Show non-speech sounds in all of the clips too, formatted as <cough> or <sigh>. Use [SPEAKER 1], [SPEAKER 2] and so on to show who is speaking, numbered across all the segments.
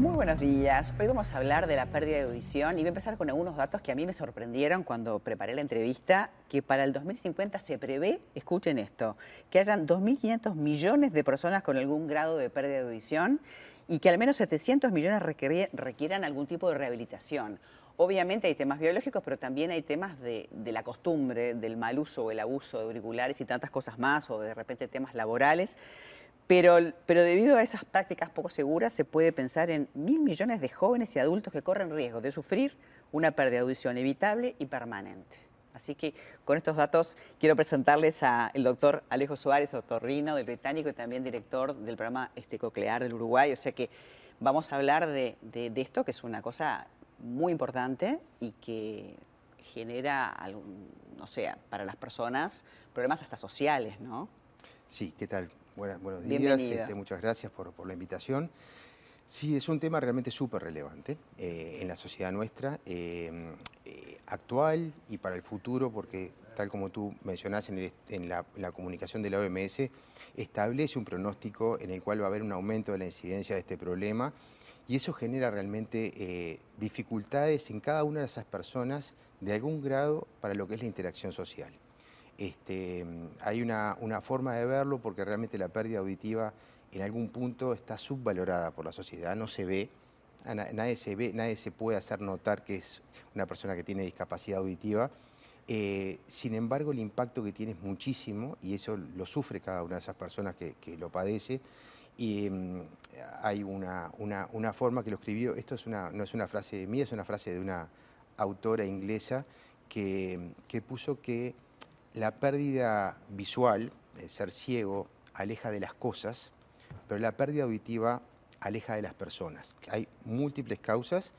[SPEAKER 1] Muy buenos días. Hoy vamos a hablar de la pérdida de audición y voy a empezar con algunos datos que a mí me sorprendieron cuando preparé la entrevista, que para el 2050 se prevé, escuchen esto, que hayan 2.500 millones de personas con algún grado de pérdida de audición y que al menos 700 millones requieran algún tipo de rehabilitación. Obviamente hay temas biológicos, pero también hay temas de, la costumbre, del mal uso o el abuso de auriculares y tantas cosas más, o de repente temas laborales. Pero, pero debido a esas prácticas poco seguras, se puede pensar en mil millones de jóvenes y adultos que corren riesgo de sufrir una pérdida de audición evitable y permanente. Así que con estos datos quiero presentarles al doctor Alejo Suárez, otorrino del Británico y también director del programa este, Coclear del Uruguay. O sea que vamos a hablar de, esto, que es una cosa muy importante y que genera, algún, no sé, para las personas problemas hasta sociales, ¿no?
[SPEAKER 2] Sí, ¿qué tal? Buenas, buenos días, este, muchas gracias por, por, la invitación. Sí, es un tema realmente súper relevante eh, en la sociedad nuestra, eh, eh, actual y para el futuro, porque tal como tú mencionás en, el, en, la, en, la, comunicación de la OMS, establece un pronóstico en el cual va a haber un aumento de la incidencia de este problema y eso genera realmente eh, dificultades en cada una de esas personas de algún grado para lo que es la interacción social. Este, hay una, forma de verlo porque realmente la pérdida auditiva en algún punto está subvalorada por la sociedad, no se ve, nadie se ve, nadie se puede hacer notar que es una persona que tiene discapacidad auditiva. Eh, sin embargo, el impacto que tiene es muchísimo y eso lo sufre cada una de esas personas que, lo padece. Y um, hay una, forma que lo escribió, esto no es una frase mía, es una frase de una autora inglesa que puso que la pérdida visual, el ser ciego, aleja de las cosas, pero la pérdida auditiva aleja de las personas. Hay múltiples causas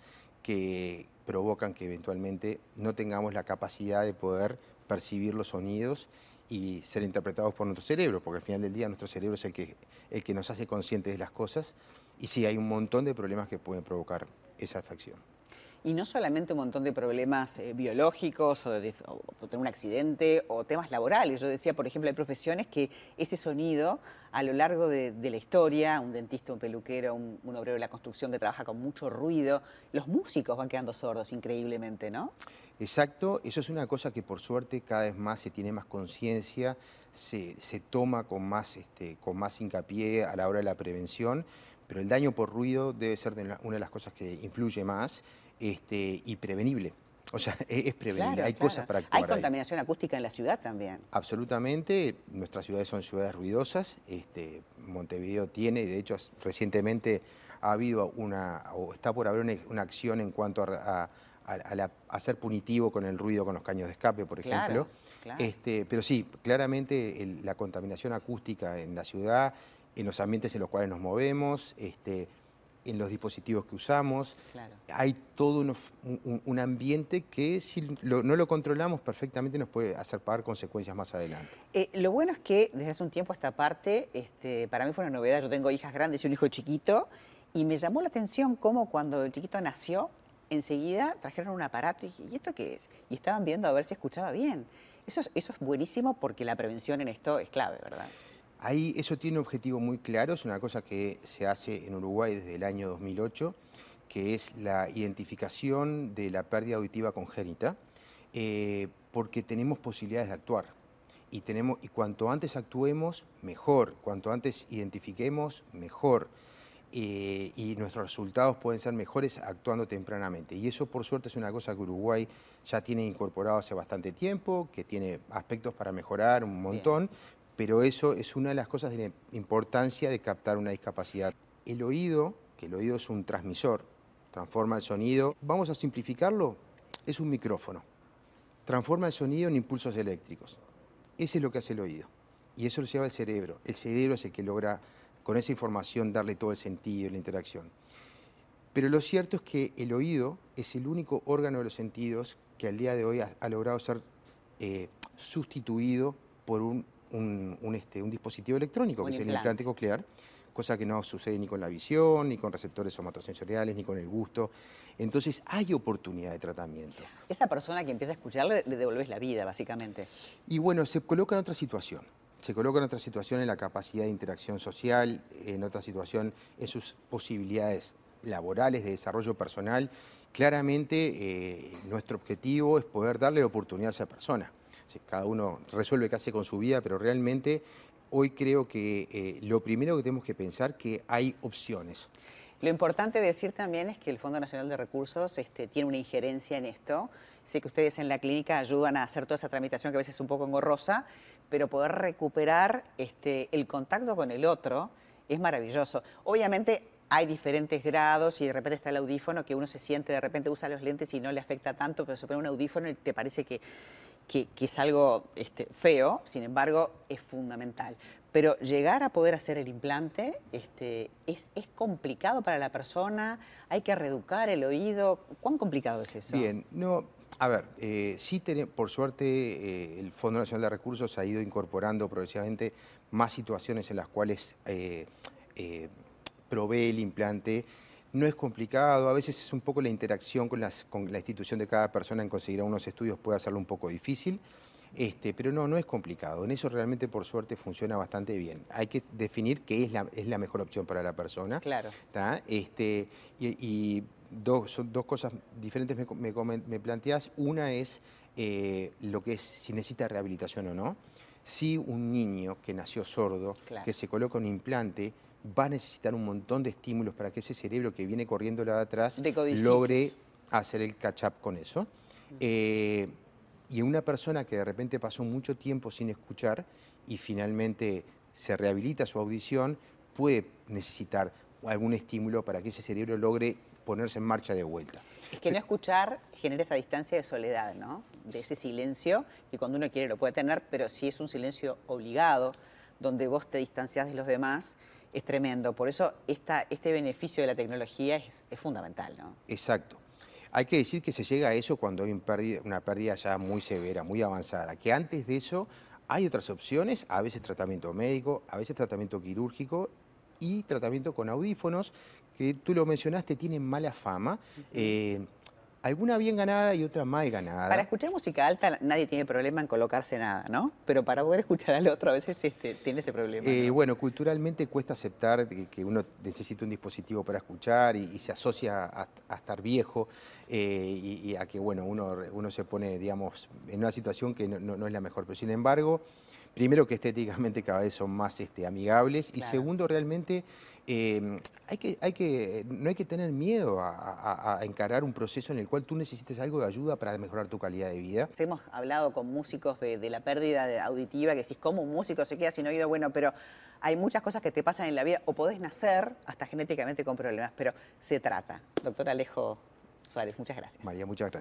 [SPEAKER 2] que provocan que eventualmente no tengamos la capacidad de poder percibir los sonidos y ser interpretados por nuestro cerebro, porque al final del día nuestro cerebro es el que, el que nos hace conscientes de las cosas y sí hay un montón de problemas que pueden provocar esa afección
[SPEAKER 1] y no solamente un montón de problemas eh, biológicos o de, tener un accidente o temas laborales. Yo decía, por ejemplo, hay profesiones que ese sonido a lo largo de, la historia, un dentista, un peluquero, un, un, obrero de la construcción que trabaja con mucho ruido, los músicos van quedando sordos increíblemente, ¿no?
[SPEAKER 2] Exacto, eso es una cosa que por suerte cada vez más se tiene más conciencia, se, se, toma con más, este, con más hincapié a la hora de la prevención, pero el daño por ruido debe ser una de las cosas que influye más este, y prevenible. O sea, <laughs> es prevenible, claro, hay claro. cosas para actuar.
[SPEAKER 1] Hay contaminación ahí. acústica en la ciudad también.
[SPEAKER 2] Absolutamente, nuestras ciudades son ciudades ruidosas, este, Montevideo tiene, y de hecho recientemente ha habido una, o está por haber una, una acción en cuanto a, a, a, la, a, ser punitivo con el ruido con los caños de escape, por ejemplo.
[SPEAKER 1] Claro,
[SPEAKER 2] este, pero sí, claramente el, la contaminación acústica en la ciudad, en los ambientes en los cuales nos movemos, este, en los dispositivos que usamos.
[SPEAKER 1] Claro.
[SPEAKER 2] Hay todo un, un, ambiente que si lo, no lo controlamos perfectamente nos puede hacer pagar consecuencias más adelante.
[SPEAKER 1] Eh, lo bueno es que desde hace un tiempo esta parte, este, para mí fue una novedad, yo tengo hijas grandes y un hijo chiquito, y me llamó la atención cómo cuando el chiquito nació, enseguida trajeron un aparato y dije, ¿y esto qué es? Y estaban viendo a ver si escuchaba bien. Eso es, eso es buenísimo porque la prevención en esto es clave, ¿verdad?
[SPEAKER 2] Ahí eso tiene un objetivo muy claro, es una cosa que se hace en Uruguay desde el año 2008, que es la identificación de la pérdida auditiva congénita, eh, porque tenemos posibilidades de actuar. Y, tenemos, y cuanto antes actuemos, mejor. Cuanto antes identifiquemos, mejor. Eh, y nuestros resultados pueden ser mejores actuando tempranamente. Y eso, por suerte, es una cosa que Uruguay ya tiene incorporado hace bastante tiempo, que tiene aspectos para mejorar un montón, Bien pero eso es una de las cosas de importancia de captar una discapacidad. El oído, que el oído es un transmisor, transforma el sonido, vamos a simplificarlo, es un micrófono. Transforma el sonido en impulsos eléctricos. Ese es lo que hace el oído. Y eso lo lleva el cerebro. El cerebro es el que logra con esa información darle todo el sentido y la interacción. Pero lo cierto es que el oído es el único órgano de los sentidos que al día de hoy ha, ha logrado ser eh, sustituido por un un, un, este, un dispositivo electrónico, que es el implante coclear, cosa que no sucede ni con la visión, ni con receptores somatosensoriales, ni con el gusto. Entonces hay oportunidad de tratamiento.
[SPEAKER 1] Esa persona que empieza a escucharle le devolves la vida, básicamente.
[SPEAKER 2] Y bueno, se coloca en otra situación. Se coloca en otra situación en la capacidad de interacción social, en otra situación en sus posibilidades laborales, de desarrollo personal, claramente eh, nuestro objetivo es poder darle la oportunidad a esa persona. Cada uno resuelve qué hace con su vida, pero realmente hoy creo que eh, lo primero que tenemos que pensar que hay opciones.
[SPEAKER 1] Lo importante decir también es que el Fondo Nacional de Recursos este, tiene una injerencia en esto. Sé que ustedes en la clínica ayudan a hacer toda esa tramitación que a veces es un poco engorrosa, pero poder recuperar este, el contacto con el otro es maravilloso. Obviamente hay diferentes grados y de repente está el audífono que uno se siente, de repente usa los lentes y no le afecta tanto, pero se pone un audífono y te parece que, que, es algo este, feo, sin embargo es fundamental. Pero llegar a poder hacer el implante este, es, es, complicado para la persona, hay que reeducar el oído. ¿Cuán complicado es eso?
[SPEAKER 2] Bien, no, a ver, eh, sí, por suerte eh, el Fondo Nacional de Recursos ha ido incorporando progresivamente más situaciones en las cuales eh, provee el implante. No es complicado, a veces es un poco la interacción con, las, con la institución de cada persona en conseguir unos estudios puede hacerlo un poco difícil. Este, pero no, no es complicado. En eso realmente, por suerte, funciona bastante bien. Hay que definir qué es la, es la mejor opción para la persona.
[SPEAKER 1] Claro.
[SPEAKER 2] Este, y, dos, son dos cosas diferentes me, me, planteas. Una es eh, lo que es si necesita rehabilitación o no. Si un niño que nació sordo, que se coloca un implante, va a necesitar un montón de estímulos para que ese cerebro que viene corriendo de atrás logre hacer el catch-up con eso. Eh, y una persona que de repente pasó mucho tiempo sin escuchar y finalmente se rehabilita su audición, puede necesitar algún estímulo para que ese cerebro logre ponerse en marcha de vuelta.
[SPEAKER 1] Es que no escuchar genera esa distancia de soledad, ¿no? De ese silencio que cuando uno quiere lo puede tener, pero si es un silencio obligado, donde vos te distanciás de los demás, es tremendo. Por eso esta, este beneficio de la tecnología es, es fundamental, ¿no?
[SPEAKER 2] Exacto. Hay que decir que se llega a eso cuando hay una pérdida ya muy severa, muy avanzada, que antes de eso hay otras opciones, a veces tratamiento médico, a veces tratamiento quirúrgico y tratamiento con audífonos, que tú lo mencionaste, tienen mala fama. Alguna bien ganada y otra mal ganada.
[SPEAKER 1] Para escuchar música alta nadie tiene problema en colocarse nada, ¿no? Pero para poder escuchar al otro a veces este, tiene ese problema.
[SPEAKER 2] Eh, bueno, culturalmente cuesta aceptar que, uno necesita un dispositivo para escuchar y, se asocia a, estar viejo eh, y, a que bueno, uno, uno se pone, digamos, en una situación que no, es la mejor. Pero sin embargo, primero que estéticamente cada vez son más este, amigables y segundo, realmente Em, hay que, hay que, no hay que tener miedo a, encarar un proceso en el cual tú necesites algo de ayuda para mejorar tu calidad de vida.
[SPEAKER 1] Hemos hablado con músicos de, la pérdida auditiva, que decís, ¿cómo un músico se queda sin oído? Bueno, pero hay muchas cosas que te pasan en la vida, o podés nacer hasta genéticamente con problemas, pero se trata. Doctor Alejo Suárez, muchas gracias.
[SPEAKER 2] María, muchas gracias.